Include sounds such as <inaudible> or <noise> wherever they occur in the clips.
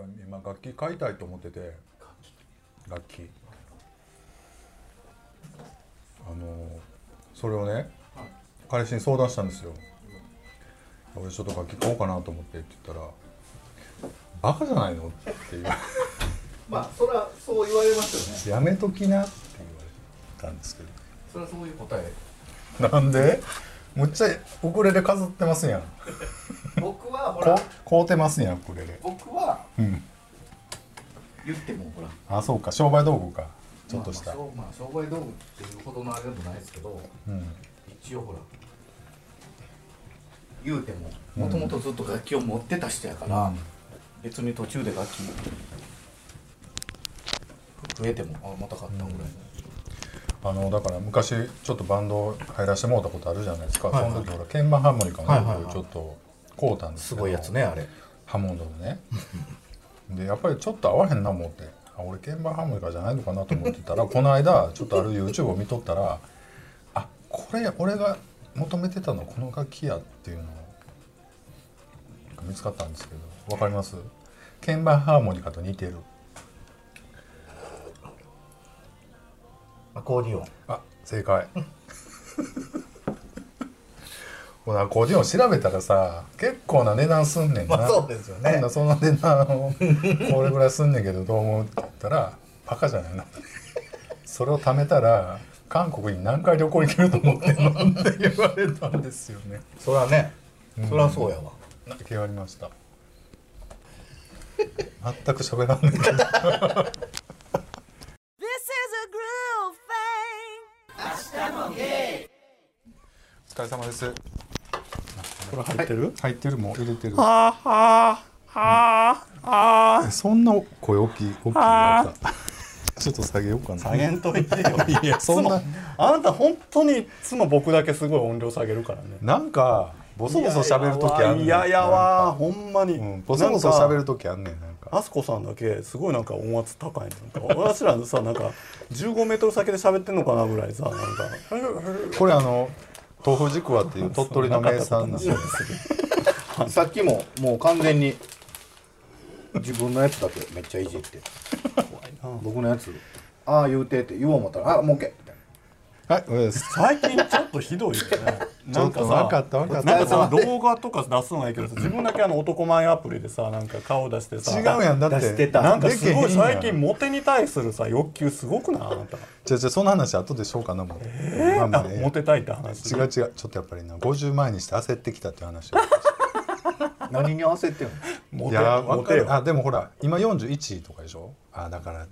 僕は今楽器買いたいと思ってて。楽器。あのそれをね彼氏に相談したんですよ。俺ちょっと楽器買おうかなと思ってって言ったら「バカじゃないの?」って言わ <laughs> まあそれはそう言われますよね。れやめときなって言われたんですけそれはそういう答え。どなんで？むっちゃウクレレ飾ってますやん。僕はほこら買うてますやんウクレレ僕はうん。言ってもほら。あそうか。商売道具か。ちょっとした、まあまあ、商売道具っていうほどのあれでもないですけどうん。一応ほら。言うてももともとずっと楽器を持ってた人やから、別に途中で楽器増えてもあまた買ったぐらいの、あのだから昔ちょっとバンド入らせてもらったことあるじゃないですか、はいはい。その時ほら鍵盤ハーモニカはいはいはい。のちょっと買うたんですすけど。ごいやつねあれ。ハモンドのね。<laughs> でやっぱりちょっと合わへんな思って。あ俺鍵盤ハーモニカじゃないのかなと思ってたら <laughs> この間ちょっとある YouTube を見とったらあこれ俺が求めてたのこの楽器やっていうのが見つかったんですけど。わかります？鍵盤ハーモニカと似てるアコーディオン。あ正解。このアコーディオン調べたらさ結構な値段すんねんな、まあそうですよね。ほんな値段を。これぐらいすんねんけどどう思うって言ったらバカじゃないの。<laughs> それを貯めたら韓国に何回旅行行けると思ってんの？って言われたんですよね。それはね、それはそうやわ。泣きありました。全く喋らんねんけど疲れ様です。これ入ってる、入ってる。もう入れてる。はあはあはあはえそんな声大きい大きいやつ <laughs> ちょっと下げようかな。下げんといてよ。<laughs> いやそんな。あなた本当にいつも僕だけすごい音量下げるからね。なんかボソボソ喋る時あんねん。いやいやわほんまに、うん、ボソボソ喋る時あんねんなんか。あすこさんだけすごいなんか音圧高いねなんか私らさなんか15メートル先で喋ってんのかなぐらいさなんか。これあの豆腐ちくわっていう鳥取の名産なんですよさっきももう完全に自分のやつだけめっちゃいじって。僕のやつ。ああ言うてって言おう思ったらあもう OK はい最近ちょっとひどいよね。ちょっと分かった分かった。なんかさ動画とか出すのはいいけどさ自分だけあの男前アプリでさなんか顔出してさ違うやんだって。出してた。なんかすごい最近モテに対するさ欲求すごくない？あなた。じゃじゃその話後でしようかなもう、まあまああねモテたいって話？違う違う。ちょっとやっぱりな50前にして焦ってきたっていう話を。な <laughs> 何に焦ってんの？モテいや分かるモテよ。あでもほら今41とかでしょ？あだから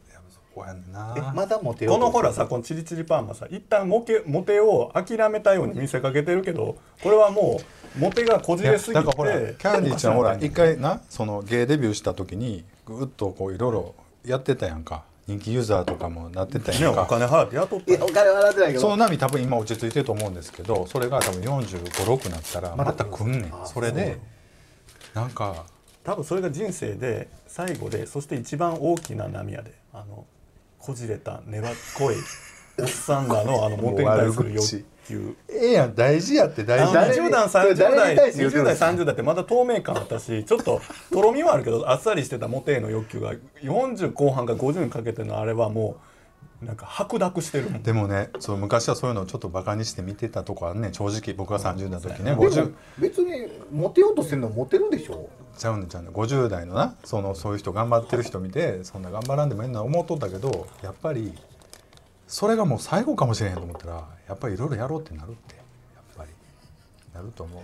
こやねんな。えまだモテようことの？ほらさこのチリチリパーマさ一旦モケモテを諦めたように見せかけてるけどこれはもうモテがこじれすぎて。だからほらキャンディーちゃんほら一回なその芸デビューした時にぐっとこういろいろやってたやんか。人気ユーザーとかもなってたねやんか。お金払って雇った。よいやお金払ってないけど。その波多分今落ち着いてると思うんですけどそれが多分456になったらまた来んねん。それでなんか多分それが人生で最後でそして一番大きな波やで。あのこじれた粘っこいおっさんらのあのモテに対する欲求ええやん大事やって大事誰20代それ30代誰に対して言うてる20代んですか30代ってまだ透明感あったしちょっととろみはあるけどあっさりしてたモテへの欲求が40後半から50にかけてのあれはもうなんか白濁してるもん。でもねそう昔はそういうのをちょっとバカにして見てたとこあんねん正直僕が30代の時ねで50も別にモテようとしてるのはモテるでしょちゃうねんちゃうねん。50代のなそのそういう人頑張ってる人見てそんな頑張らんでもいいな思っとったけどやっぱりそれがもう最後かもしれへんと思ったらやっぱりいろいろやろうってなるってやっぱり。なると思う。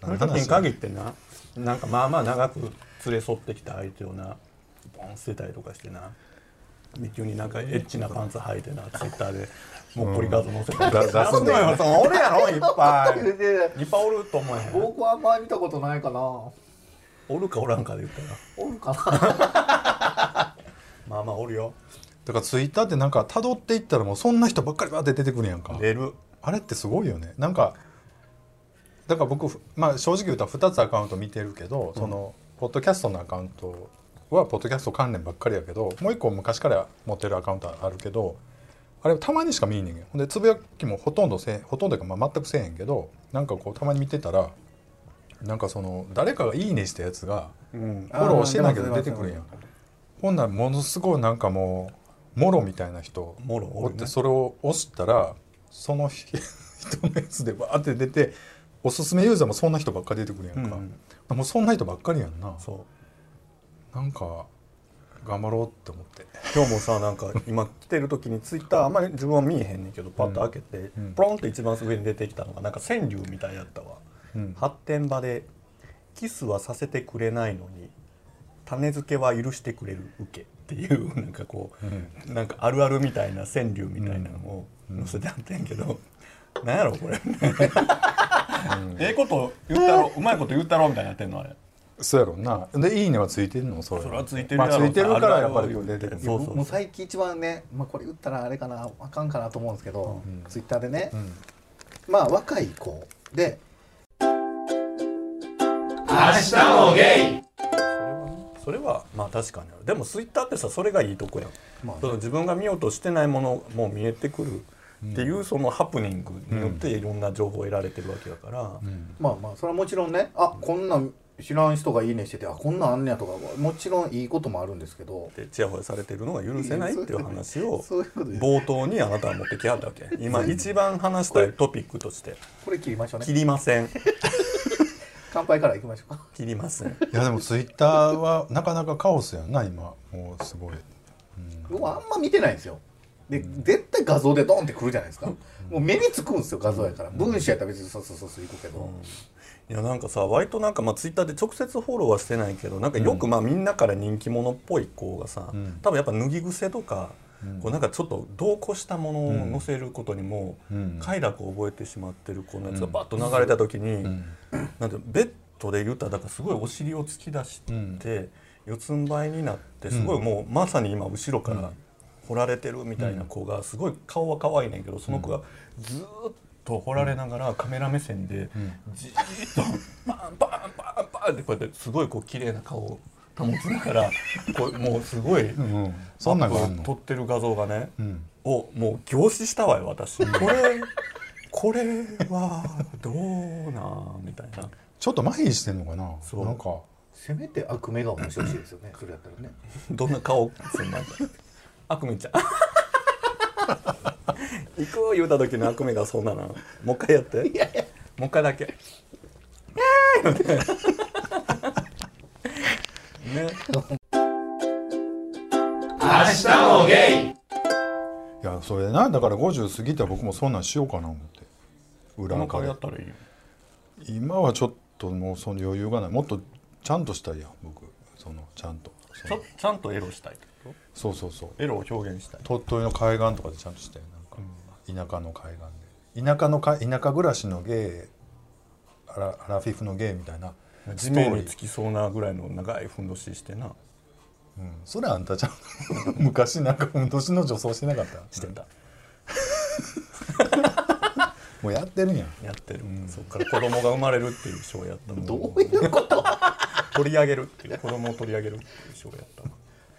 その時に限ってななんかまあまあ長く連れ添ってきた相手をなボン捨てたりとかしてなで急になんかエッチなパンツ履いてなツイッターでもっこり画像載せて、だ出すんだよよおるやろいっぱい。<laughs> いっぱいおると思えへん。僕はあんまり見たことないかなおおるかおらんかで言ったら。るかな。<laughs> まあまあおるよ。だからツイッターってなんか辿っていったらもうそんな人ばっかりバーって出てくるやんか。出る。あれってすごいよね。なんかだから僕ふまあ正直言うと2つアカウント見てるけど、そのポッドキャストのアカウントはポッドキャスト関連ばっかりやけどもう一個昔から持ってるアカウントあるけどあれたまにしか見えんねんけど。ほんでつぶやきもほとんどせえほとんどかまあ全くせえへんけどなんかこうたまに見てたらなんかその誰かが「いいね」したやつがうん。フォローしてないけど出てくるやん。ほんならものすごいなんかもうもろみたいな人もろ？おってそれを押したらその人のやつでバーって出ておすすめユーザーもそんな人ばっかり出てくるやんか、うんもうそんな人ばっかりやんな。そう。なんか頑張ろうって思って。今日もさなんか今来てる時にツイッターあんまり自分は見えへんねんけどパッと開けて、うん。ポロンって一番上に出てきたのがなんか川柳みたいやったわ、うん発展場で「キスはさせてくれないのに種付けは許してくれる受け」っていうなんかこう、なんかあるあるみたいな川柳みたいなのを載せてあってんけど、なんやろこれ、ええこと言ったろうまいこと言ったろうみたいになってんのあれ。そうやろうな。で「いいね」はついてるのそれ。それはついてるまあ、やろついてるからやっぱり出てくる。そうそうもう最近一番ね、まあ、これ言ったらあれかなあかんかなと思うんですけど、ツイッターでね、まあ若い子でそれはまあ確かにある。でもツイッターってさそれがいいとこやん、まあね。その自分が見ようとしてないものも見えてくるっていうそのハプニングによっていろんな情報を得られてるわけだから、まあまあそれはもちろんねあこんなん知らん人がいいねしててあこんなんあんねやとかもちろんいいこともあるんですけど。でチヤホヤされてるのが許せないっていう話を <laughs> 冒頭にあなたは持ってきはったわけ。今一番話したいトピックとして。これ切りましょうね。切りません乾杯からいきましょう。か <laughs> 切りませんいやでもツイッターはなかなかカオスやんな今。もうすごい。僕はあんま見てないんですよ。で絶対画像でドンってくるじゃないですか。もう目につくんですよ画像やから。文章やったら別にそうそうそうそういくけど、いやなんかさ割となんかまあツイッターで直接フォローはしてないけどなんかよくまあみんなから人気者っぽい子がさ、ん。多分やっぱ脱ぎ癖とか、こうなんかちょっと同行したものを載せることにもうん。快楽を覚えてしまってる子のやつがバッと流れた時に、なんてベッドで言ったらだからすごいお尻を突き出して、四つん這いになってすごいもうまさに今後ろから掘られてるみたいな子がすごい顔は可愛いねんけどその子がずーっと掘られながらカメラ目線でじーっとパンパンパンパンってこうやってすごいこう綺麗な顔を保ちながらこうもうすごいうんうん。そんなの？撮ってる画像がね、ん。をもう凝視したわよ私。これこれはどうなんみたいな。ちょっと麻痺してんのかな？そう。なんか。せめて悪目顔にしてほしいですよねそれやったらね。どんな顔すんなんだ悪夢ちゃん。<laughs> 行く言うた時の悪夢がそんななもう一回やって。もう一回だけね。いやそれなだから50過ぎたら僕もそんなんしようかな思って。裏からやったらいいよ。今はちょっともうその余裕がない。もっとちゃんとしたいやん僕。そのちゃんと。そちょのちゃんとエロしたいってこそうそうそう。とエロを表現したい。鳥取の海岸とかでちゃんとしたいなんか、田舎の海岸で。田舎のか田舎暮らしのゲイアラアラフィフのゲイみたいな地面につきそうなぐらいの長いふんどししてな。うん、それあんたちゃん <laughs> 昔なんかふんどしの女装してなかった？してた、<laughs> もうやってるやん。やってる、そっから子供が生まれるっていうショーやったもん。どういうこと？<laughs> 取り上げるっていう。子供を取り上げるっていうショーやったわ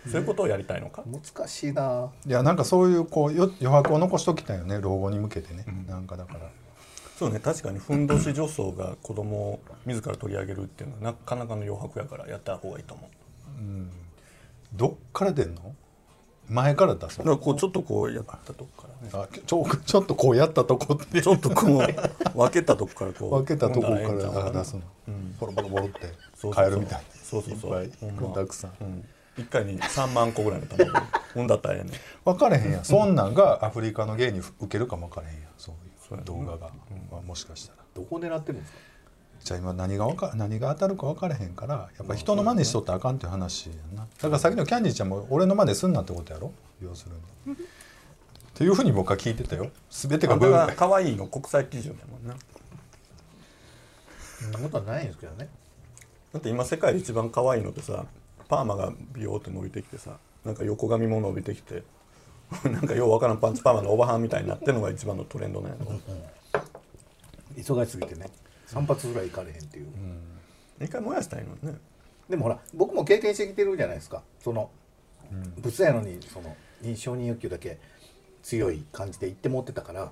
そういうことをやりたいのか、難しいな。いやなんかそういうこうよ余白を残しときたいよね。老後に向けてね、なんかだからそうね確かにふんどし女装が子供を自ら取り上げるっていうのはなかなかの余白やからやった方がいいと思う。どっから出んの？前から出すの？だからこうちょっとこうやったとこからね。あちょちょっとこうやったとこって。ちょっとこう <laughs> 分けたとこからこう分けたとこから出すの、ボロボロボロってそうそうそう。カエルみたいに。そうそうそう。いっぱいたくさん。うん。一回に3万個ぐらいの卵。ほんだったらええねん。分かれへんやん。そんなんがアフリカのゲイに受けるかも分かれへんやん。そういう動画が、まあもしかしたら。どこ狙ってるんですか？じゃあ今何がわか何が当たるか分からへんからやっぱ人の真似しとったらあかんっていう話やんな。だからさっきのキャンディーちゃんも俺の真似すんなってことやろ？要するに。っていうふうに僕は聞いてたよ。全てがあんたブーが可愛いの国際基準やもんな。そんなことはないんですけどね。だって今世界で一番可愛いのってさパーマがビヨーって伸びてきてさなんか横髪も伸びてきて <laughs> なんかようわからんパンチパーマのおばはんみたいになってるのが一番のトレンドなんやろ忙しすぎてね3発ぐらい行かれへん。っていう、一回燃やしたいのねでもほら僕も経験してきてるじゃないですかその、ブスやのにその承認欲求だけ強い感じで言って持ってたから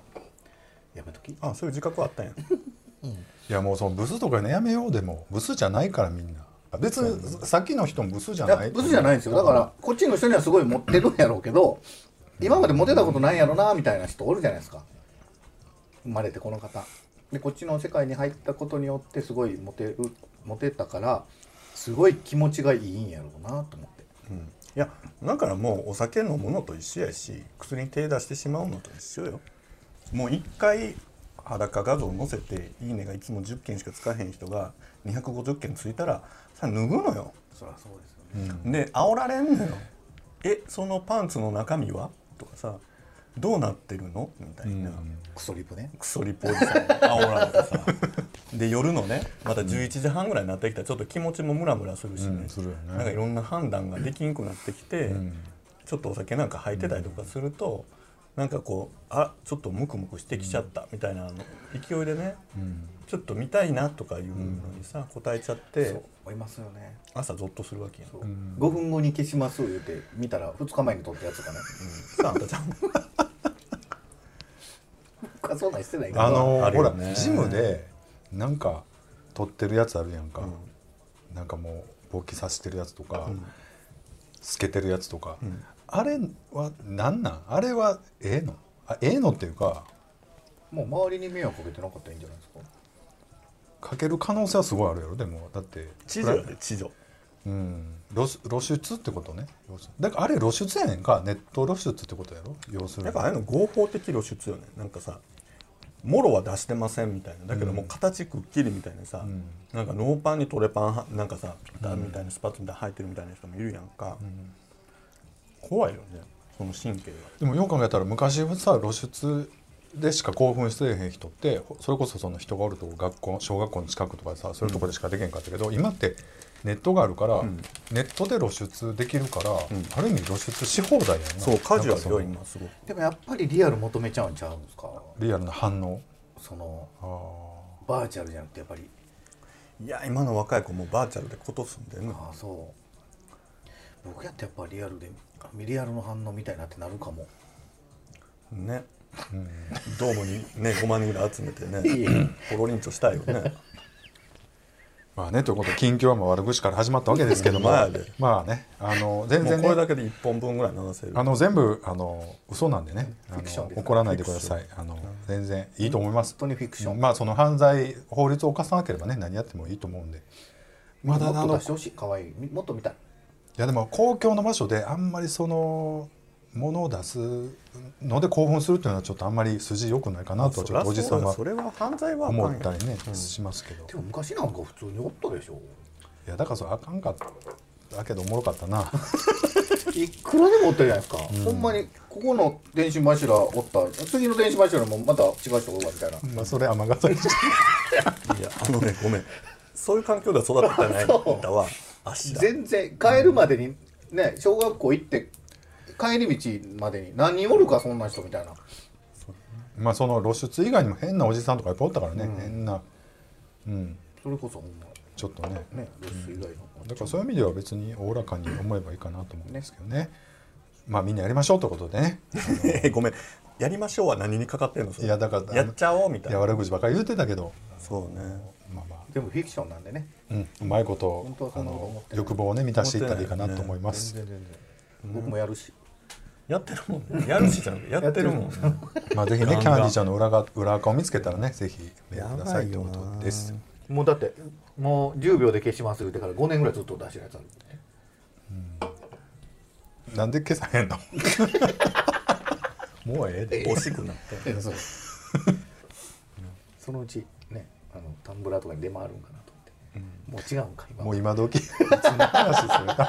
やめときあそういう自覚はあったん。やいやもうそのブスとかねやめようでもブスじゃないからみん。な別にさっきの人もブスじゃないブスじゃないん。ですよだからこっちの人にはすごいモテるん。やろうけど今までモテたことないやろなみたいな人おるじゃないですか。生まれてこの方。でこっちの世界に入ったことによってすごいモテるモテたからすごい気持ちがいいんやろうなと思って。いやだからもうお酒飲むのと一緒やし薬に手出してしまうのと一緒よ。もう一回裸画像載せて「いいね」がいつも10件しかつかへん人が250件ついたらさ脱ぐのよ。そりゃそうですよね。で煽られんのよ「えそのパンツの中身は?」とかさ「どうなってるの?」みたいな、クソリプね。クソリポおじさん煽られてさで <laughs> 夜のねまた11時半ぐらいになってきたらちょっと気持ちもムラムラするしね,、うんするよね。なんかいろんな判断ができんくなってきて、ちょっとお酒なんか入ってたりとかすると、なんかこうあちょっとムクムクしてきちゃったみたいなの勢いでね、ちょっと見たいなとかいうのにさ答えちゃってそう思いますよね。朝ゾッとするわけやう。5分後に消します言うて見たら2日前に撮ったやつがね。さああんたちゃん。<laughs> そんなんしてないあのほらジムでなんか撮ってるやつあるやんか、なんかもう勃起させてるやつとか、透けてるやつとか、あれはなんなん？あれはええの？あええのっていうかもう周りに迷惑かけてなかったらいいんじゃないですか？かける可能性はすごいあるやろ。でもだって地女やで地女うん。露出露出ってことね。だからあれ露出やねんか。ネット露出ってことやろ？要するに。やっぱああいうの合法的露出よね。なんかさもろは出してませんみたいな。だけどもう形くっきりみたいなさ、なんかノーパンにトレパンはなんかさピタみたいなスパッツみたいなの履いてるみたいな人もいるやんか、怖いよねその神経が。でもよく考えたら昔はさ露出でしか興奮してへん人ってそれこそその人がおるとこ学校小学校の近くとかでさそういうとこでしかできへんかったけど、今ってネットがあるから、ネットで露出できるから、ある意味露出し放題やんな。そうカジュアルよ今すごく。でもやっぱりリアル求めちゃうんちゃうんですか？リアルな反応？そのあバーチャルじゃなくてやっぱり。いや今の若い子もうバーチャルでこと住んでんのああそう僕やってやっぱリアルでリアルの反応みたいなってなるかも。ね、ドームにね5万人ぐらい集めてねポロリンチョしたいよね。まあねということで近況はまあ悪口から始まったわけですけども。まあね。あの全然ね。もうこれだけで1本分ぐらい流せる。あの全部あの嘘なんでね。怒らないでください。あの全然いいと思います。本当にフィクション。まあその犯罪法律を犯さなければね何やってもいいと思うんで。まだあのもっと見たいいやでも公共の場所であんまりそのものを出すので興奮するっていうのはちょっとあんまり筋良くないかなとはちょっとおじさんはそれは犯罪はあかん思ったりねしますけど。でも昔なんか普通におったでしょ。いやだからそれあかんかったけどおもろかったな。<laughs> いくらでもおったじゃないですか、ほんまにここの電信柱おった。次の電信柱もまた違う人おるわみたいな。まあそれ尼崎市いやあのねごめん。そういう環境では育ってないんだわ <laughs> 全然帰るまでにね小学校行って帰り道までに何人おるかそんな人みたいな。まあその露出以外にも変なおじさんとかいっぱいおったからね、変なうん。それこそほんまちょっとね。ねロス以外の、だからそういう意味では別におおらかに思えばいいかなと思うんですけどね。まあみんなやりましょうということでね。<laughs> えごめんやりましょうは何にかかってんの？いやだからやっちゃおうみたいな。いや悪口ばっかり言ってたけど。そうね。まあまあ。でもフィクションなんでね。うん、うまいこと本当はそあの欲望をね満たしていったらいいかなと思います、全然全然。僕もやるし、やってるもんね。やるしじゃなくてやってるもんね。まあぜひねキャンディーちゃんの裏が裏垢を見つけたらねぜひメールくださいということです。もうだってもう10秒で消します言ってから5年ぐらいずっと出してるやつあるなんで消さへんの？もうええで。惜しくなって。<laughs> そう。<laughs> そのうちねあのタンブラーとかに出回るんかなと思って、もう違うんか今。もう今時。<laughs> そ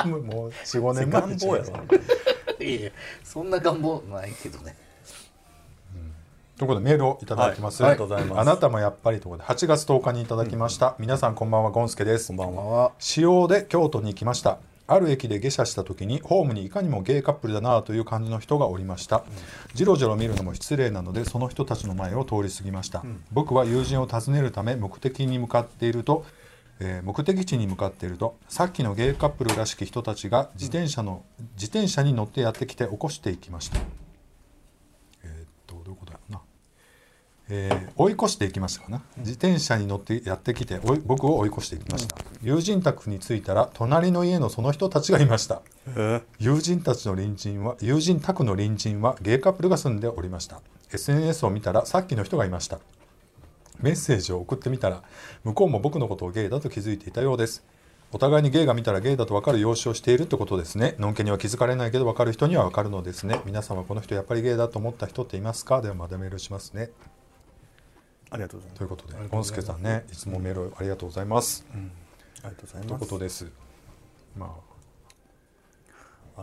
もう45年前願望やろいやそんな願望ないけどね。ということでメールをいただきます、はい。ありがとうござい。ますあなたもやっぱりということで8月10日にいただきました、皆さんこんばんはゴンスケです。こんばんは。こんばんは使用で京都に来ましたある駅で下車した時にホームにいかにもゲイカップルだなという感じの人がおりました、じろじろ見るのも失礼なのでその人たちの前を通り過ぎました、僕は友人を訪ねるため目的に向かっていると、えー目的地に向かっているとさっきのゲイカップルらしき人たちが自転車の、自転車に乗ってやってきて起こしていきましたえー追い越していきましたかな自転車に乗ってやってきて僕を追い越していきました、友人宅に着いたら隣の家のその人たちがいました。え友人たちの隣人は友人宅の隣人はゲイカップルが住んでおりました。SNS を見たらさっきの人がいました。メッセージを送ってみたら向こうも僕のことをゲイだと気づいていたようです。お互いにゲイが見たらゲイだと分かる容姿をしているってことですね。のんけには気づかれないけど分かる人には分かるのですね。皆さんはこの人やっぱりゲイだと思った人っていますか？ではまたメールしますねありがとうございます。ということでゴンスケさんねいつもメールありがとうございます、ありがとうございというますことです。まあ。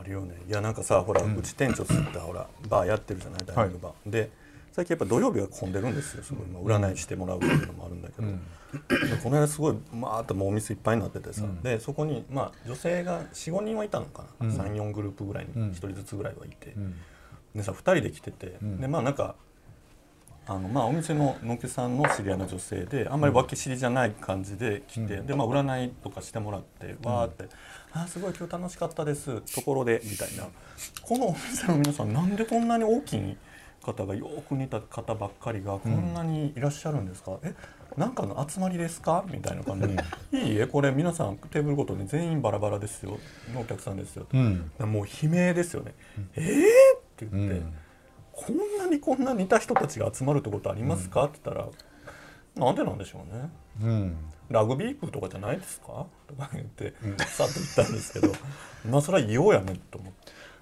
るよね。いやなんかさほら、うち店長すったほらバーやってるじゃない？ダイニングバー、で最近やっぱ土曜日が混んでるんですよすごい、まあ、占いしてもらうっていうのもあるんだけど、でこの間すごいまーっともうお店いっぱいになっててさ、でそこにまあ女性が45人はいたのかな、34グループぐらいに1人ずつぐらいはいて、でさ2人で来てて、でまあなんかあのまあお店ののけさんの知り合いの女性であんまり分け知りじゃない感じで来て、でまあ占いとかしてもらってわーって「あーすごい今日楽しかったです。ところで」みたいな。このお店の皆さんなんでこんなに大きい方がよく似た方ばっかりがこんなにいらっしゃるんですか、えなんかの集まりですか？みたいな感じで「いいえこれ皆さんテーブルごとに全員バラバラですよ。のお客さんですよ」あうん。もう悲鳴ですよね「えー!」って言って。うんこんなにこんな似た人たちが集まるってことありますか、って言ったら「なんでなんでしょうね。うん。ラグビー部とかじゃないですか?」とか言って、さっと言ったんですけどまあそれは異様やねと思っ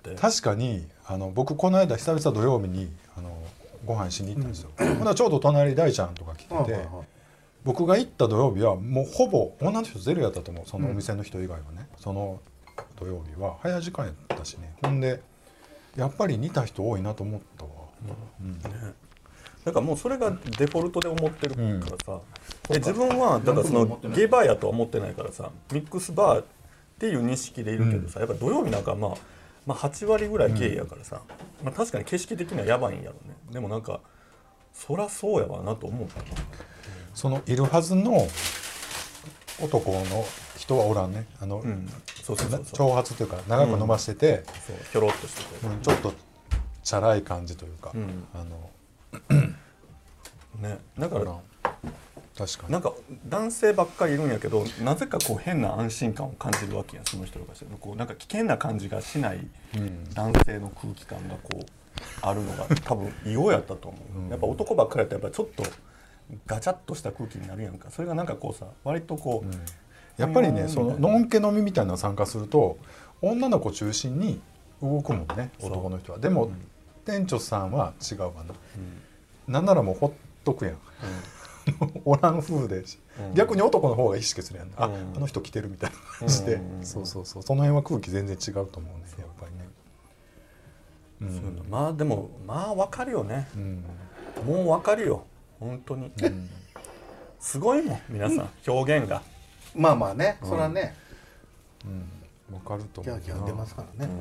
て。確かにあの僕この間久々土曜日にあのご飯しに行ったんですよ、ほんならちょうど隣大ちゃんとか来てて、僕が行った土曜日はもうほぼ女の人ゼロやったと思う。そのお店の人以外はね、その土曜日は早時間やったしね。ほんでやっぱり似た人多いなと思ったわ、だからもうそれがデフォルトで思ってるからさ、で自分はだからそのゲイバーやとは思ってないからさ。ミックスバーっていう認識でいるけどさ、やっぱ土曜日なんかまあ、まあ、8割ぐらいゲイやからさ、まあ、確かに景色的にはやばいんやろね。でもなんかそらそうやわなと思ったなそのいるはずの男の人はおらんね。あの、うん。そうそう長髪というか長く伸ばしてて、ひょろっとしてて、うんちょっとチャラい感じというか、ん。あの <clears throat> ね。だから確かに。なんか男性ばっかりいるんやけどなぜかこう変な安心感を感じるわけやんその人とかしてこうなんか危険な感じがしない男性の空気感がこうあるのが多分異様やったと思う、やっぱ男ばっかりやったらやっぱちょっとガチャッとした空気になるやんか。それがなんかこうさ割とこう、やっぱりうん。ねそののんけ飲みみたいなの参加すると女の子中心に動くもんね男の人は。でも、店長さんは違うわな、なんならもうほっとくやん、<laughs> おらん風で、逆に男の方が意識するやん、あうん。あの人来てるみたいな感じで、うんそうそうそう。その辺は空気全然違うと思うねやっぱりね。そういうの。まあでもまあわかるよね。うん。もうわかるよ。本当に、<laughs> すごいもん皆さん。表現が、まあまあねそれはねわかると思うな。ギャーギャー出ますからね。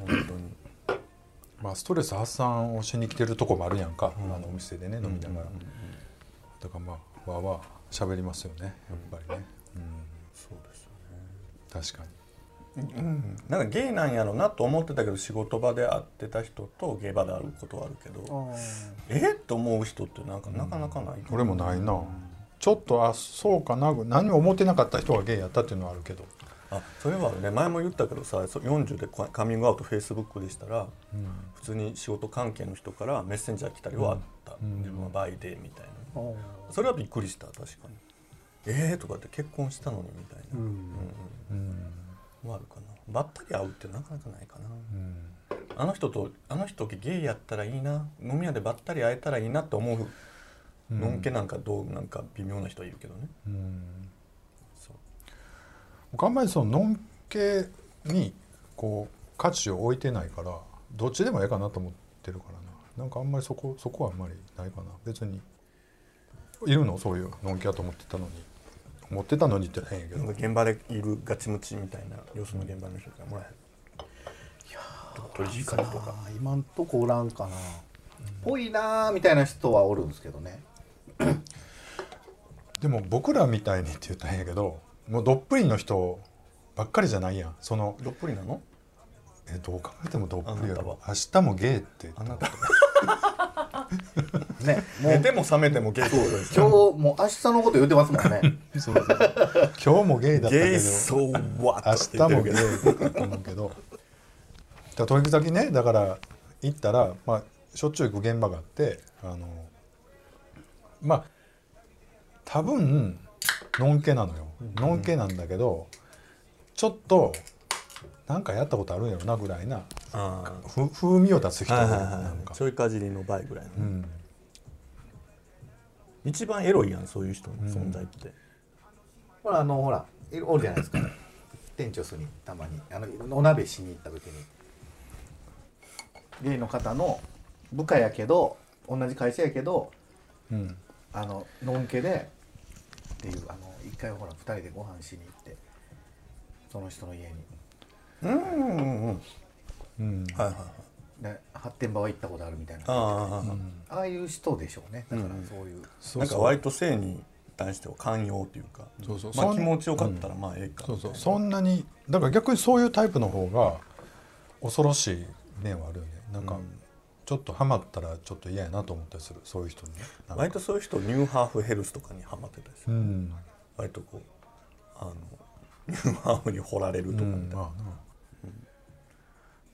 本当に。まあストレス発散をしに来てるとこもあるやんか、あのお店でね飲みながら、だからまあわーわー喋りますよね。やっぱりね、そうですようん、確かに。うん、なんかゲイなんやろなと思ってたけど仕事場で会ってた人とゲイ場で会うことはあるけど。え？っと思う人ってなんかなかなかないかな俺もないな、ちょっとあそうかな何も思ってなかった人がゲイやったっていうのはあるけど。あそれはね前も言ったけどさそ40でカカミングアウトフェイスブックでしたら、普通に仕事関係の人からメッセンジャー来たりはあった、自分はバイでみたいな。それはびっくりした確かに。えーとかって結婚したのにみたいな、うん。あるかな。ばったり会うってなかなかないかな、あの人とあの人ゲイやったらいいな。飲み屋でばったり会えたらいいなって思うのんけなんかどうなんか微妙な人はいるけどね、そう。僕あんまりそののんけにこう価値を置いてないからどっちでもええかなと思ってるからな。なんかあんまりそこそこはあんまりないかな。別にいるの？そういうのんけやと思ってたのに。思ってたのにって変やけど。現場でいるガチムチみたいな様子の現場の人からもらえる。いや取りかりとか。今んとこおらんかな。ぽいなーみたいな人はおるんですけどね <laughs> でも僕らみたいにって言ったら変やけどもうどっぷりの人ばっかりじゃないやん。そのどっぷりなの？えどう考えてもどっぷりやろ。明日もゲイって言った。あなた <laughs> ねもう。寝ても覚めてもゲイってことです今日もう明日のこと言ってますもんね。<laughs> そうそう今日もゲイだったけどゲイそうわ明日もゲイだと思うけど。だから取引先ねだから行ったら、まあ、しょっちゅう行く現場があってあのまあ多分のんけなのよ。のんけなんだけどちょっとなんかやったことあるんやろなぐらいな。風味を出す人なんか。ちょいかじりの倍ぐらいの、うん。一番エロいやんそういう人の存在って、ほらあのほらいるおるじゃないですか。<laughs> 店長すにたまに。あのお鍋しに行った時に。ゲイの方の部下やけど同じ会社やけどうんあののんけでっていうあの一回ほら二人でご飯しに行ってその人の家に。うんうんうん。うん。はいはいはい。で発展場は行ったことあるみたいな。ああ、ああいう人でしょうね。だからそういう、なんか割と性に対しては寛容というかそうそう。まあ、気持ちよかったらまあええか。そうそう。そんなにだから逆にそういうタイプの方が恐ろしい面はあるよね。なんか、ちょっとハマったらちょっと嫌やなと思ったりする。そういう人に割とそういう人ニューハーフヘルスとかにハマってたりする、うん、割とこうあのニューハーフに掘られるとかうんみたいな、まあ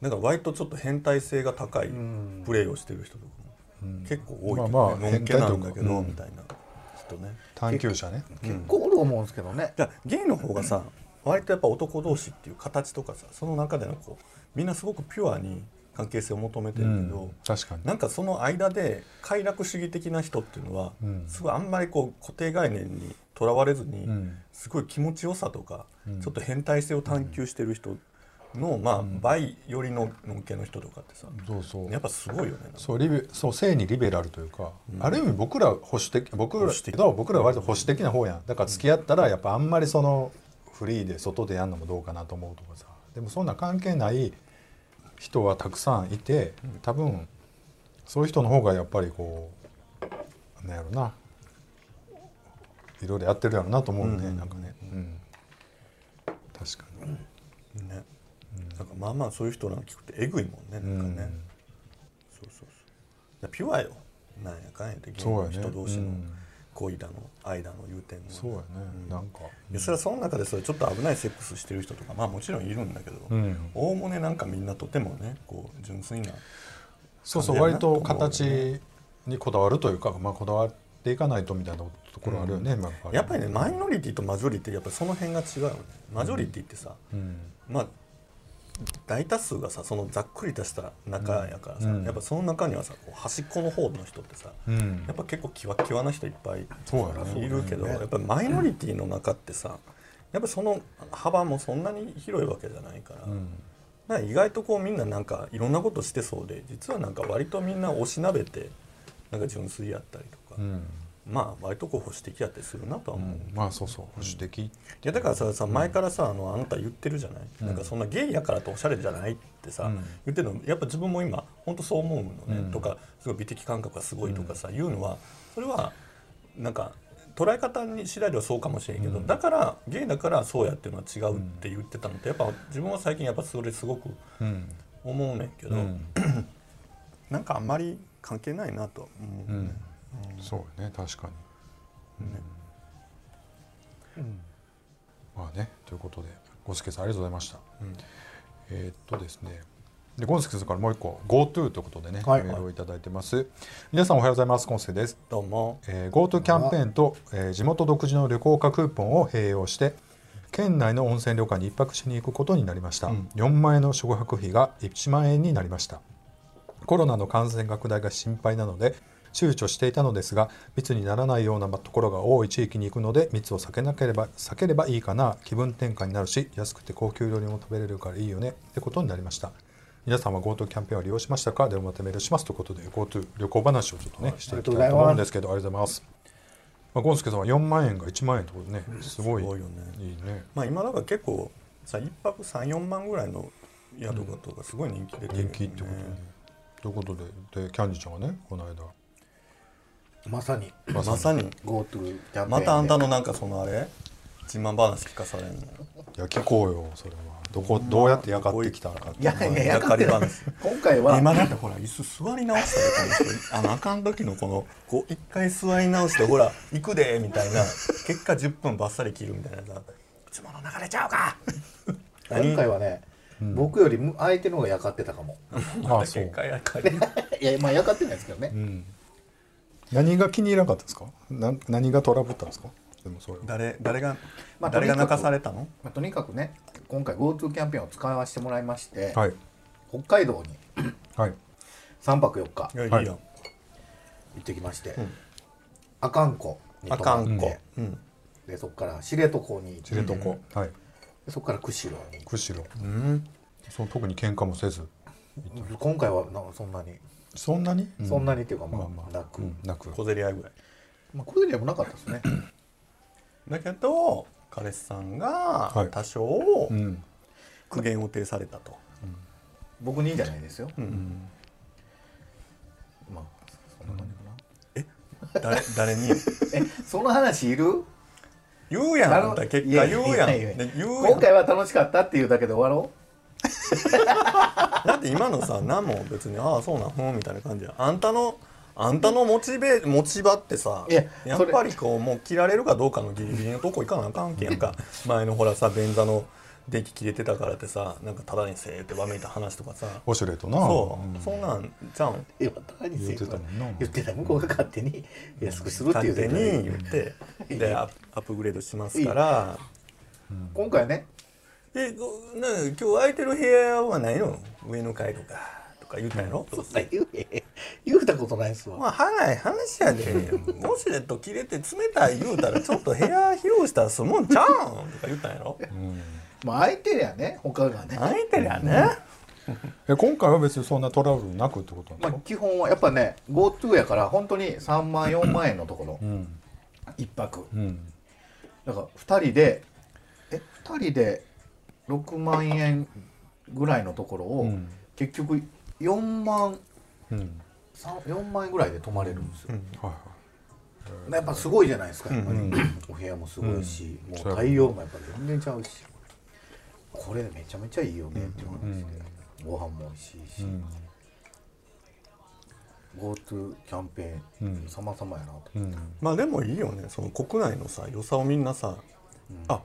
な。だから割とちょっと変態性が高いんプレーをしてる人とかも結構多いけど、ね。まあまあのんけなんだけど、みたいな人ね。探求者ね。結構。おると思うんですけどね、ゲイの方がさ割とやっぱ男同士っていう形とかさその中でのこうみんなすごくピュアに関係性を求めてうるけど、ん、確かに。なんかその間で快楽主義的な人っていうのは、うん。すごいあんまりこう固定概念にとらわれずに、うん。すごい気持ちよさとか、うん。ちょっと変態性を探求してる人の、まあ倍よりののんけの人とかってさ、そうそう。やっぱすごいよねそうリベそう性にリベラルというか、ある意味僕ら保守的僕ら保守的。けど僕らは割と保守的な方やん。だから付き合ったらやっぱあんまりそのフリーで外でやるのもどうかなと思うとかさ。でもそんな関係ない人はたくさんいて多分そういう人の方がやっぱりこうなんやろな。いろいろやってるやろなと思うね、うん。なんかね、うん、確かに、ね、なんかまあまあそういう人なんか聞くとえぐいもんねなんかね、そうそうそう。ピュアよ。なんやかんやでゲイのそうやね。人同士の。うん恋だの愛だの言うてんのそうやね、なんか、いやそれはその中でそれちょっと危ないセックスしてる人とかまあもちろんいるんだけどうん。おおむねなんかみんなとてもねこう純粋なそうそう割と形にこだわるというか、まあ、こだわっていかないとみたいなところあるよね、まあやっぱりねマイノリティとマジョリティやっぱりその辺が違うよね。マジョリティってさ、うん。まあ大多数がさそのざっくりとした中やからさ、うん。やっぱその中にはさ端っこの方の人ってさ、うん。やっぱ結構キワキワな人いっぱいいるけど、やっぱりマイノリティの中ってさやっぱその幅もそんなに広いわけじゃないから,、うん。だから意外とこうみんななんかいろんなことしてそうで実はなんか割とみんなおしなべてなんか純粋やったりとか、うんまあ割とこう保守的やったりするなとは思う、いまあそうそう保守的、やだからささ前からさあのあなた言ってるじゃない、なんかそんなゲイやからとおしゃれじゃないってさ、うん。言ってるのやっぱ自分も今本当そう思うのね、うん。とかすごい美的感覚がすごいとかさ、言うのはそれはなんか捉え方に次第ではそうかもしれんけど、だからゲイだからそうやっていうのは違うって言ってたのってやっぱ自分は最近やっぱそれすごくうん。思うねんけど、うん。<clears throat> なんかあんまり関係ないなとは思う、うんそうね確かに、まあねということでゴスケさんありがとうございました、えーっとですね。でゴンスケさんからもう一個 GoTo ということでね、はい。メールをいただいてます。皆さんおはようございますゴンスケです。どうも。えー GoTo キャンペーンと、えー地元独自の旅行価クーポンを併用して県内の温泉旅館に1泊しに行くことになりました、4万円の宿泊費が1万円になりました。コロナの感染拡大が心配なので躊躇していたのですが密にならないようなところが多い地域に行くので密を避けなければ避ければいいかな。気分転換になるし安くて高級料理も食べれるからいいよね。ってことになりました。皆さんは GoTo キャンペーンを利用しましたか？ではまたメールします。ということで GoTo 旅行話をちょっとねしていきたいと思うんですけどありがとうございます。まあ、ゴンスケさんは4万円が1万円とでねすごい。よね。いいね。まあ今だから結構さ1泊34万ぐらいの宿とかすごい人気出てるよね。人気ってことね。ということででキャンディちゃんがねこの間まさに。まさに。GoTo キャンペーまたあんたのなんかそのあれ？自慢話聞かされんの？いや聞こうよそれは。どこどうやってやかってきたのかっていやいややかり話。今回は。今だってほら椅子座り直したでこの人あのあかん時のこのこう一回座り直してほら行くでみたいな結果10分バッサリ切るみたいな。さいつもの流れちゃうか！<laughs> 今回はね、僕よりむ相手の方がやかってたかも。ああそういやまあやかってないですけどね、うん何が気に入らなかったですか？な何がトラブったんですか？でもそれは。誰誰が、まあ誰がとにかく泣かされたの？まあ、とにかくね今回 GoTo キャンペーンを使わせてもらいまして、はい。北海道にはい。3泊4日いやい。いはい行ってきまして、ん。阿寒湖にあ泊まってかんこ、うん。でそこから知床に行って知床、はい。でそこから釧路に釧路。うん。その特に喧嘩もせず。今回はなそんなに、そんなに、うそんなにっていうかまあ、まあまあ。なく、うんなく。小競り合いぐらい。まあ、これでもなかったですね。<coughs> だけど彼氏さんはい。が多少うん。苦言を呈されたと、僕にじゃないですよ、うん。まあそんな感じかな、誰誰に？<laughs> えその話いる？言うやん結果言うやん。今回は楽しかったっていうだけで終わろ <laughs> だって今のさ何も別にああそうなんふんみたいな感じや。んあんたのあんたのモチベ持ち場ってさいややっぱりこうもう切られるかどうかのギリギリのとこ行かなあかんけんか。前のほらさ便座の電気切れてたからってさなんかただにせーってわめいた話とかさ。ウォシュレットな。そう、そんなんじゃん？ういや何言ってたもんな。言ってた向こうが勝手に安くするっていう勝手に言って。でアップアップグレードしますから。今回ねえこな今日空いてる部屋はないの？上の階とかとか言ったんやろ、<laughs> そんな言う言うたことないっすわ、まあ早い話やで。ウォシュレット切れて冷たい言うたらちょっと部屋広したら済むんちゃうんとか言ったんやろ？うん。まあ相手やね他がね。空いてりゃね、え今回は別にそんなトラブルなくってことなんですか、まあ基本はやっぱね GoTo やから本当に3万4万円のところ。うん。一泊。うん。だから2人でえ2人で6万円ぐらいのところを、うん。結局4万うん。3 4万円ぐらいで泊まれるんですよ、はいはやっぱすごいじゃないですか。やっぱり、うんお部屋もすごいし、うん。もう対応もやっぱ全然ちゃうし。これめちゃめちゃいいよねっていう話で、ご飯も美味しいし、い、うん。GoTo キャンペーン、うん。様々やなと、うん。まあでもいいよね。その国内のさ良さをみんなさ、あ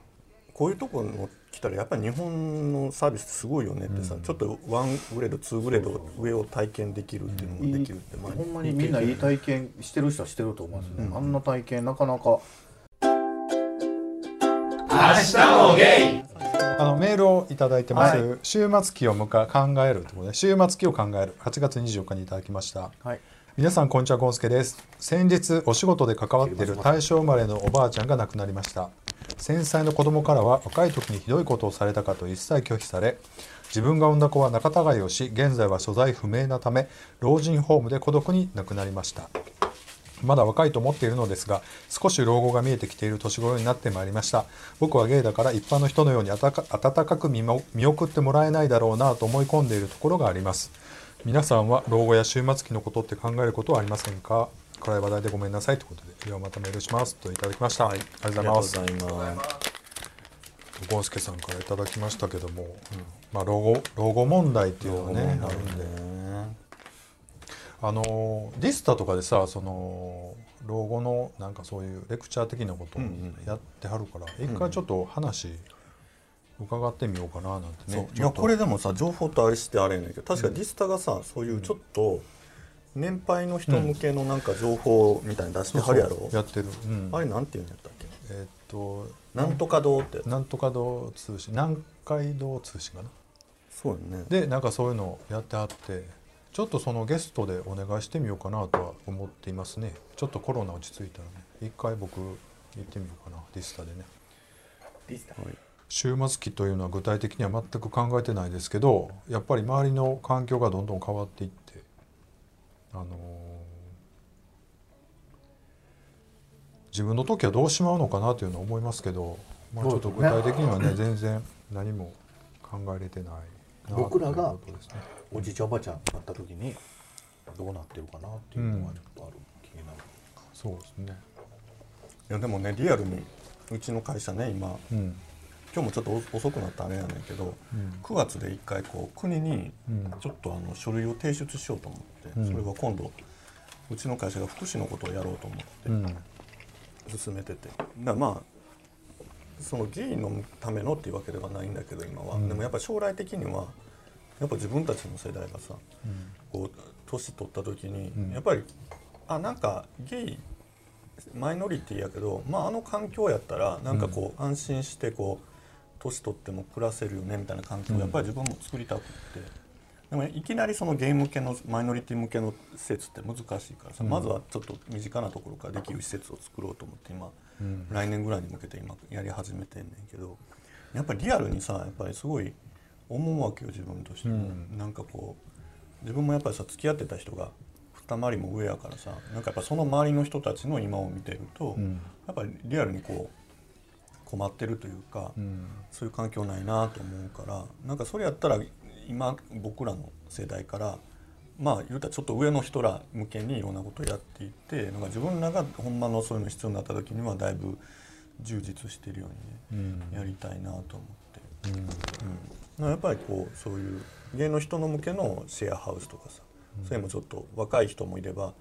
こういうとこの来たらやっぱり日本のサービスってすごいよねってさ、ちょっとワングレードツーグレード上を体験できるっていうのができるって、まあほんまにみんないい体験してる人はしてると思うんですね、あんな体験なかなか。あのメールをいただいてます、は週末期を迎え考えるということで週末期を考える。8月24日にいただきました。はい。皆さんこんにちはゴンスケです。先日お仕事で関わっている大正生まれのおばあちゃんが亡くなりました繊細の子供からは若い時にひどいことをされたかと一切拒否され自分が産んだ子は仲違いをし現在は所在不明なため老人ホームで孤独に亡くなりました。まだ若いと思っているのですが少し老後が見えてきている年頃になってまいりました。僕はゲイだから一般の人のように温かく見見送ってもらえないだろうなと思い込んでいるところがあります皆さんは老後や終末期のことって考えることはありませんか暗い話題でごめんなさいということでではまたメールします。といただきました、ありがとうございます。ありがとうございます。ゴンスケさんからいただきましたけども、まあ老後老後問題っていうのがねあるんで。ねあのディスタとかでさその老後のなんかそういうレクチャー的なことをやってはるから、一回ちょっと話伺ってみようかななんてそう。ね、いやこれでもさ情報とあれしてあれやねんけど確かディスタがさ、そういうちょっと年配の人向けのなんか情報みたいに出してはるやろ、やってる、うん。あれなんていうんやったっけ？えーっとなんとか堂って。なんとか堂通信。南海道通信かな。そうやね。でなんかそういうのやってあってちょっとそのゲストでお願いしてみようかなとは思っていますね。ちょっとコロナ落ち着いたらね。一回僕行ってみようかな。ディスタでね。ディスタ。終末期というのは具体的には全く考えてないですけどやっぱり周りの環境がどんどん変わっていってあのー自分の時はどうしまうのかなというのは思いますけど、まあ、ちょっと具体的にはね全然何も考えれてないな僕らがおじいちゃんおばあちゃんになった時にどうなってるかなっていうのはちょっとある、気になる。そうですね。いやでもねリアルにうちの会社ね今うん今日もちょっとお遅くなったあれやねんけど、うん。9月で一回こう国にうん。ちょっとあの書類を提出しようと思って、うん。それは今度うちの会社が福祉のことをやろうと思ってうん。進めてて、だまあそのゲイのためのっていうわけではないんだけど今は、うん。でもやっぱり将来的にはやっぱ自分たちの世代がさこう年取った時に、うん。やっぱりあなんかゲイマイノリティやけど、まあ、あの環境やったらなんかこう、安心してこう年取っても暮らせるよねみたいな環境をやっぱり自分も作りたくって、でもいきなりそのゲイ向けのマイノリティ向けの施設って難しいからさ、うん。まずはちょっと身近なところからできる施設を作ろうと思って今、うん。来年ぐらいに向けて今やり始めてんねんけどやっぱりリアルにさやっぱりすごい思うわけよ自分としても、うん。なんかこう自分もやっぱりさ付き合ってた人が二回りも上やからさなんかやっぱその周りの人たちの今を見てると、うん。やっぱりリアルにこう困ってるというか、うん。そういう環境ないなと思うからなんかそれやったら今僕らの世代からまあ言うたらちょっと上の人ら向けにいろんなことをやっていってなんか自分らがほんまのそういうの必要になった時にはだいぶ充実してるようにねうん。やりたいなと思って、うん。うん、やっぱりこうそういう芸の人の向けのシェアハウスとかさ、それもちょっと若い人もいれば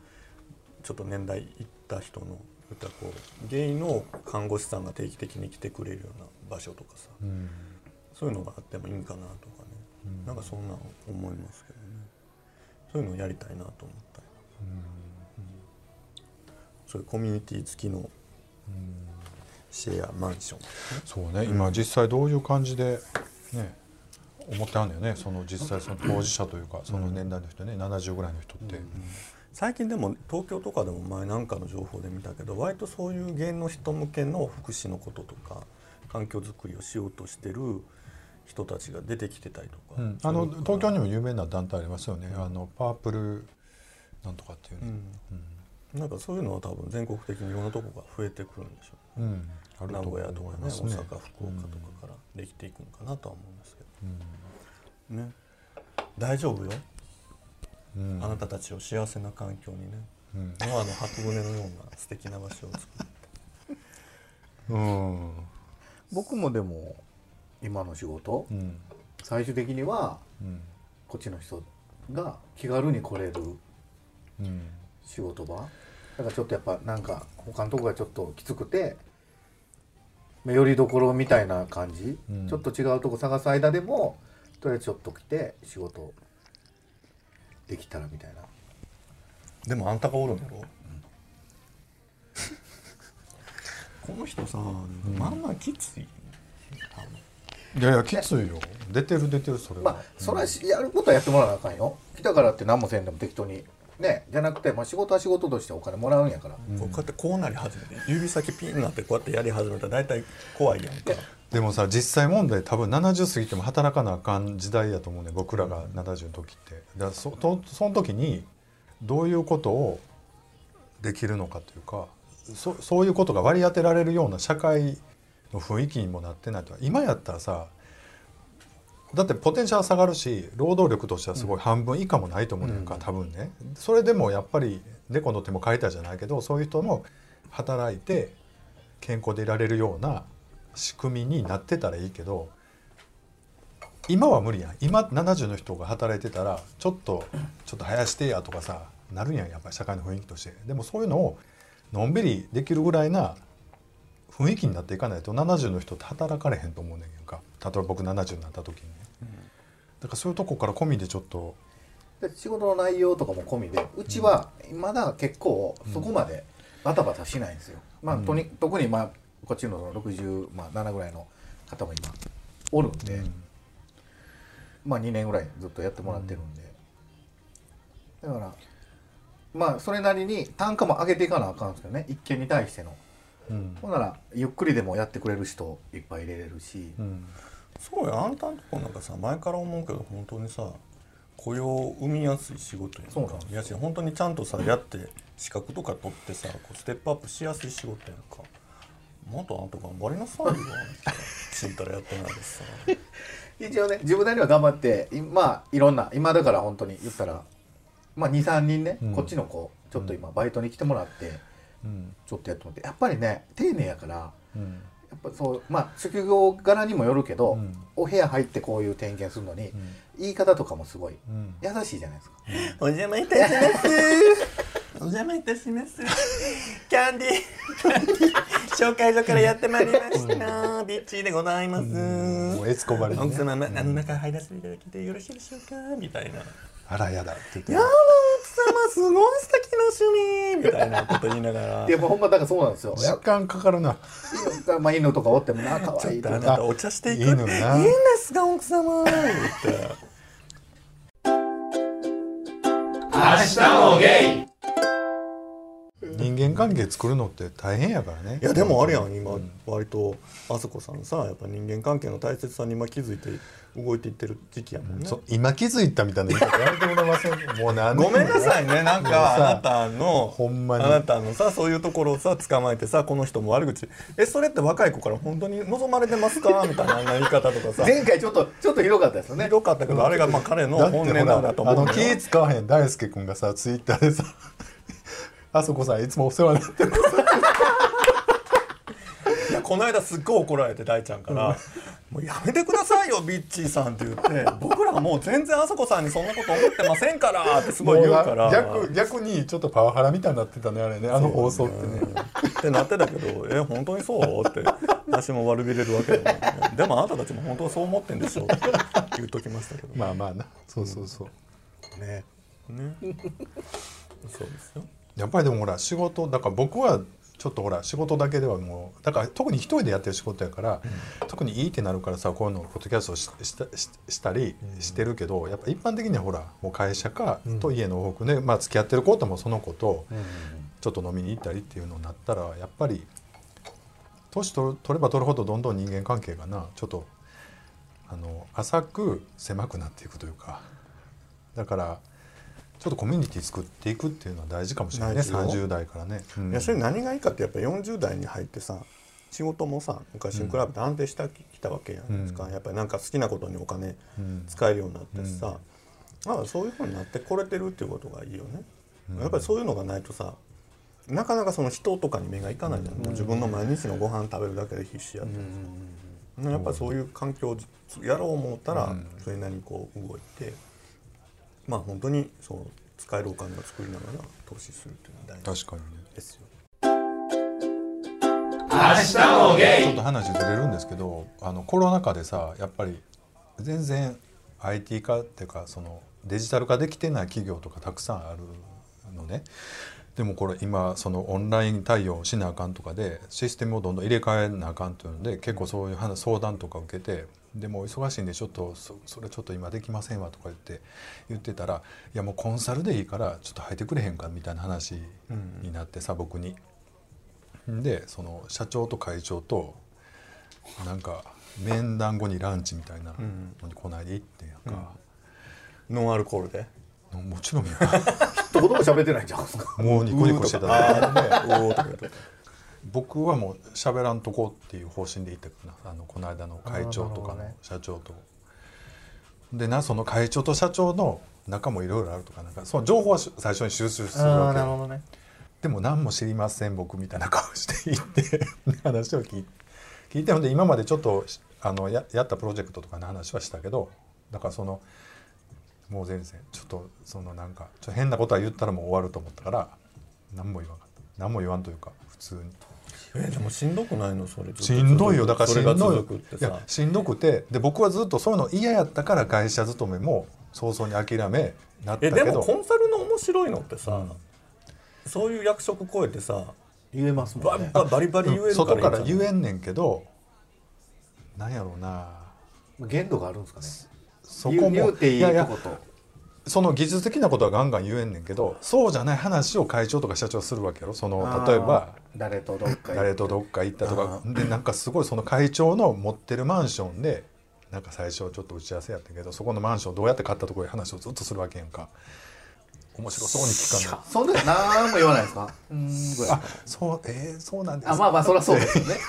ちょっと年代いった人の言ったらこうゲイの看護師さんが定期的に来てくれるような場所とかさうん。そういうのがあってもいいんかなとかね、うん。なんかそんな思いますけどね。そういうのをやりたいなと思ったり、そういうコミュニティ付きのシェアマンション。そうね今実際どういう感じでね思ってはんのよねその実際その当事者というかその年代の人ね70ぐらいの人って最近でも東京とかでも前なんかの情報で見たけど割とそういう芸の人向けの福祉のこととか環境づくりをしようとしてる人たちが出てきてたりとか、うん。あの東京にも有名な団体ありますよね。あのパープルなんとかっていうねなんかそういうのは多分全国的にいろんなとこが増えてくるんでしょうね。うん。名古屋と思かねね阪福岡とかからできていくのかなとは思うんですけど、ね。大丈夫よ、うん。あなたたちを幸せな環境にね。うん。ノアの箱舟のような素敵な場所を作るうん。僕もでも今の仕事うん。最終的にはうん。こっちの人が気軽に来れるうん。仕事場。だからちょっとやっぱなんか他のとこがちょっときつくてまあよりどころみたいな感じ、うん。ちょっと違うとこ探す間でもとりあえずちょっと来て仕事できたらみたいな。でもあんたがおるんやろ、この人さ、まあまあきつい。いやいやきついよ。出てる出てるそれは、まあそれはしやることはやってもらわなあかんよ。来たからって何もせんでも適当に。ねじゃなくて、まあ、仕事は仕事としてお金もらうんやから、こうこうやってこうなり始めて指先ピンになってこうやってやり始めたら大体怖いやんかでもさ実際問題多分70過ぎても働かなあかん時代やと思うね。僕らが70の時って。だそとその時にどういうことをできるのかというかそそういうことが割り当てられるような社会の雰囲気にもなってないと。今やったらさだってポテンシャル下がるし労働力としてはすごい半分以下もないと思うねんか、多分ね。それでもやっぱり猫の手も借りたじゃないけどそういう人も働いて健康でいられるような仕組みになってたらいいけど今は無理やん。今70の人が働いてたらちょっとちょっと生やしてやとかさなるやんやっぱり社会の雰囲気として。でもそういうのをのんびりできるぐらいな雰囲気になっていかないと70の人って働かれへんと思うねんやんか。例えば僕70になった時にね、だからそういうとこから込みでちょっとで仕事の内容とかも込みでうちはまだ結構そこまでバタバタしないんですよ、まあとに特にまあこっちのその67、まあ、7ぐらいの方も今おるんで、まあ2年ぐらいずっとやってもらってるんで、だからまあそれなりに単価も上げていかなあかんんですよね。一件に対しての。うん。ほんならゆっくりでもやってくれる人いっぱい入れれるし、うん。そうやあんたんとこなんかさ前から思うけど本当にさ雇用を生みやすい仕事やんか。そうなんやし本当にちゃんとさやって資格とか取ってさこうステップアップしやすい仕事やんかもっとあんた頑張りなさいよ。ちんたらやってないですさ一応ね自分なりには頑張っていまあいろんな今だから本当に言ったらまあ23人ね、うん。こっちの子ちょっと今バイトに来てもらってうん。ちょっとやってもらってやっぱりね丁寧やからうん。っぱそうまあ職業柄にもよるけど、うん。お部屋入ってこういう点検するのに、言い方とかもすごいうん。優しいじゃないですか。お邪魔いたします。<laughs> お邪魔いたします。キャンディー、キャンディー紹介所からやってまいりました。ビッチーでございます。もうエスコバレ奥ね様、まあの中入らせていただきてよろしいでしょうか？みたいな。あらやだって言ってやだ奥様すごい素敵な趣味みたいなこと言いながら。<laughs> でもほんまだからそうなんですよ。時間かかるな犬まあ犬とかおってもな可愛いとか。<laughs> ちょっとあなたお茶していくいいのないいんですか奥様言って。人間関係作るのって大変やからね。いやでもあれやん今割とあそこさんさやっぱ人間関係の大切さに今気づいて動いていってる時期やもんね。そう今気づいたみたいな言い方やめてもらえません？もう何ごめんなさいねなんかあなたのほんまに。あなたのさそういうところをさ捕まえてさこの人も悪口。えそれって若い子から本当に望まれてますか？みたいなあんな言い方とかさ。前回ちょっとちょっとひどかったですよね。ひどかったけどあれがまあ彼の本音なんだと思あうんだよの気使わへん。大輔君がさツイッターでさあそこさんいつもお世話になってる <laughs> いやこの間すっごい怒られて大ちゃんから「もうやめてくださいよビッチーさん」って言って「<laughs> 僕らはもう全然あそこさんにそんなこと思ってませんから」ってすごい言うから。逆逆にちょっとパワハラみたいになってたねあれね。あの放送ってね。ってなってたけど「え本当にそう?」って。私も悪びれるわけでも。ないでもあなたたちも本当はそう思ってんでしょって言っときましたけど。まあまあな。そうそうそう、ね。ね。そうですよやっぱりでもほら仕事だから僕はちょっとほら仕事だけではもうだから特に一人でやってる仕事やから、特にいいってなるからさこういうのポッドキャストをししたししたりしてるけど、やっぱ一般的にはほらもう会社かと家の往復で、まあ付き合ってる子ともその子とちょっと飲みに行ったりっていうのになったらやっぱり年取れば取るほどどんどん人間関係がなちょっとあの浅く狭くなっていくというか。だからちょっとコミュニティ作っていくっていうのは大事かもしれないね大事よ。30代からね。うん。いやそれ何がいいかってやっぱ40代に入ってさ仕事もさ昔に比べて安定してきたわけじゃないですか、うん。やっぱりなんか好きなことにお金うん。使えるようになってさ、まあそういうふうになってこれてるっていうことがいいよね、やっぱりそういうのがないとさなかなかその人とかに目がいかないじゃん、もう自分の毎日のご飯食べるだけで必死やったりやっぱりそういう環境をやろう思ったらうん。それなりにこう動いてまあ本当にそう使えるお金を作りながら投資するっていうのは大事確かにね。ですよ。ちょっと話ずれるんですけどあのコロナ禍でさやっぱり全然 IT 化っていうかそのデジタル化できてない企業とかたくさんあるのね。でもこれ今そのオンライン対応しなあかんとかでシステムをどんどん入れ替えなあかんというので結構そういう話相談とか受けてでも忙しいんでちょっとそそれちょっと今できませんわとか言って言ってたらいやもうコンサルでいいからちょっと入ってくれへんかみたいな話になってさ僕に。でその社長と会長となんか面談後にランチみたいなのにこないで行ってんやんか、ノンアルコールで？もちろんや <laughs> 一言も喋ってないじゃん。もうニコニコしてただけでおおとか言って。僕はもう喋らんとこっていう方針で行ったかな。あのこの間の会長とかの社長と。でなその会長と社長の仲もいろいろあるとかなんかその情報はし最初に収集するわけよ。どね。でも何も知りません僕みたいな顔していって <laughs> 話を聞い聞いてほんで今までちょっとあのややったプロジェクトとかの話はしたけどだからそのもう全然ちょっとそのなんかちょっと変なことは言ったらもう終わると思ったから何も言わなかった。何も言わんというか普通にえでもしんどくないの？それ。しんどいよだからしそれがんどい続くっていやさ。しんどくてで僕はずっとそういうの嫌やったから会社勤めも早々に諦めなったえけどでもコンサルの面白いのってさ、そういう役職超えてさ、言えますもバんね。ババリバリ言えるから外から言ええんねんけどなんやろうな限度があるんですかね。そこも言うていいこと。その技術的なことはガンガン言えんねんけどそうじゃない話を会長とか社長するわけやろ。その例えば誰とどっか誰とどっか行ったとか。あでなんかすごいその会長の持ってるマンションでなんか最初ちょっと打ち合わせやったけどそこのマンションどうやって買ったところで話をずっとするわけやんか。面白そうに聞かないそんな何も言わないですか？うーん。あそうえー、そうなんです。あまあまあそりゃそうですよね。<laughs>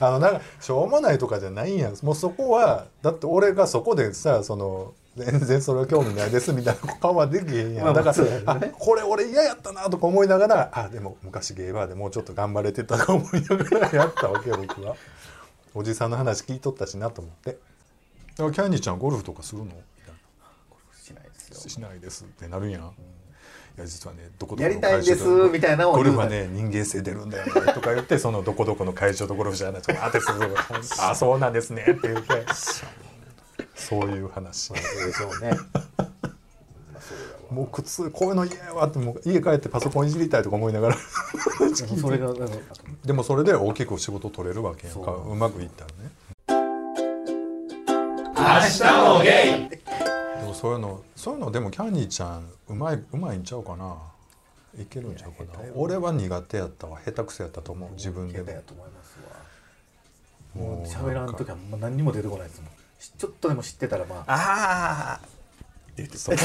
あのなんかしょうもないとかじゃないんや。もうそこはだって俺がそこでさその全然それは興味ないですみたいな顔はできへんやん、だから、ね。あこれ俺嫌やったなとか思いながらあでも昔ゲーバーでもうちょっと頑張れてたとか思いながらやったわけよ僕は。<laughs> おじさんの話聞いとったしなと思って。だからキャンディーちゃんゴルフとかするの？みたいしないですなしないですってなるん。やん、いや実はねどこどこやりたいんです会場みたいなのをゴルフはね人間性出るんだよねとか言ってそのどこどこの会場とゴルフじゃないとか当てするあ <laughs> そうなんですねって言ってそういう話。でしょうねもう苦痛こういうの嫌やわってもう家帰ってパソコンいじりたいとか思いながら。それがでもそれで大きく仕事取れるわけやん。かそう。うまくいったらね。でもそういうのそういうのでもキャンディーちゃんうまいうまいんちゃうかな。いけるんちゃうかな。俺は苦手やったわ。下手くそやったと思う自分でも。だと思いますわ。もう喋らん時はもう何にも出てこないですもん。しちょっとでも知ってたらまあ。ああ言ってそこ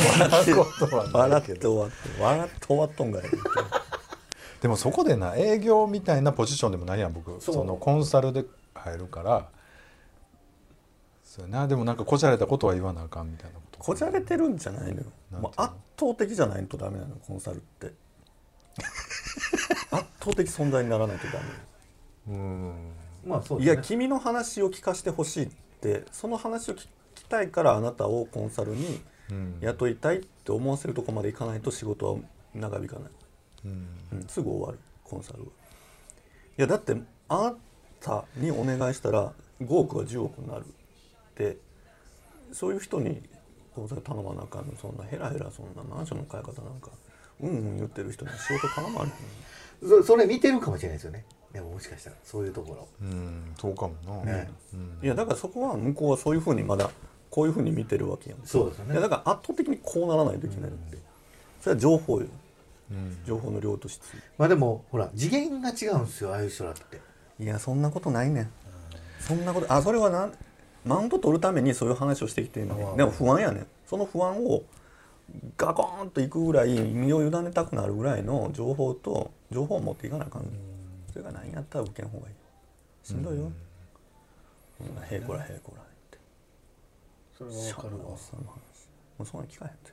とはな笑っいけど。て終わって笑って終わっとんがい <laughs> でもそこでな営業みたいなポジションでもないやん僕。そのコンサルで入るから。そうやな。でもなんかこじゃれたことは言わなあかんみたいなこと。こじゃれてるんじゃないのよ。もう圧倒的じゃないとダメなのコンサルって。圧倒的存在にならないとダメ。うん。まあそういや君の話を聞かせてほしい。ってその話を聞きたいからあなたをコンサルにうん。雇いたいって思わせるとこまでいかないと仕事は長引かない、うん。うん、すぐ終わるコンサルは。いやだってあなたにお願いしたら5億が10億になるってそういう人にコンサル頼まなあかんの。そんなヘラヘラそんなマンションの買い方なんかうんうん言ってる人に仕事頼まれへん。そそれ見てるかもしれないですよねでももしかしたらそういうところ。うんそうかもな、ね。うん。いやだからそこは向こうはそういうふうにまだこういうふうに見てるわけやんそうですよね。いやだから圧倒的にこうならないといけないって、それは情報よ。うん。情報の量と質。まあでもほら次元が違うんですよああいう人らって。いやそんなことないね。ん。そんなことあそれはなマウント取るためにそういう話をしてきてるのまあでも不安やね。んその不安をガコーンといくぐらい身を委ねたくなるぐらいの情報と情報を持っていかなあかんねんそれが何やったら受けん方がいい？しんどいよ、うん、へいこらへいこらって。それは分かるわ。その話もうそんなの聞かへんって。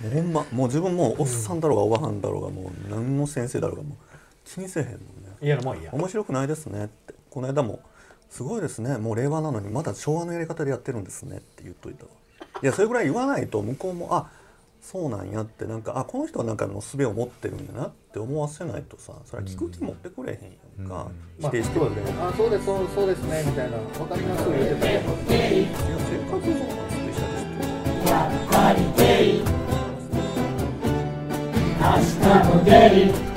<laughs> もうほんまもう自分もうおっさんだろうがおばはんだろうがもう何の先生だろうがもう気にせえへんもんね。嫌なもんや。面白くないですねって。この間も「すごいですね。もう令和なのにまだ昭和のやり方でやってるんですね」って言っといたわ。いやそれぐらい言わないと向こうもあそうなんやってなんかあこの人はなんかの術を持ってるんだなって思わせないとさそれは聞く気持ってくれへんやんか、まあ否定してくれへん、いやあそうです。そうそうですねみたいな。分かります。言ってたけどせっかくそうなんスペシャリスト明日も出る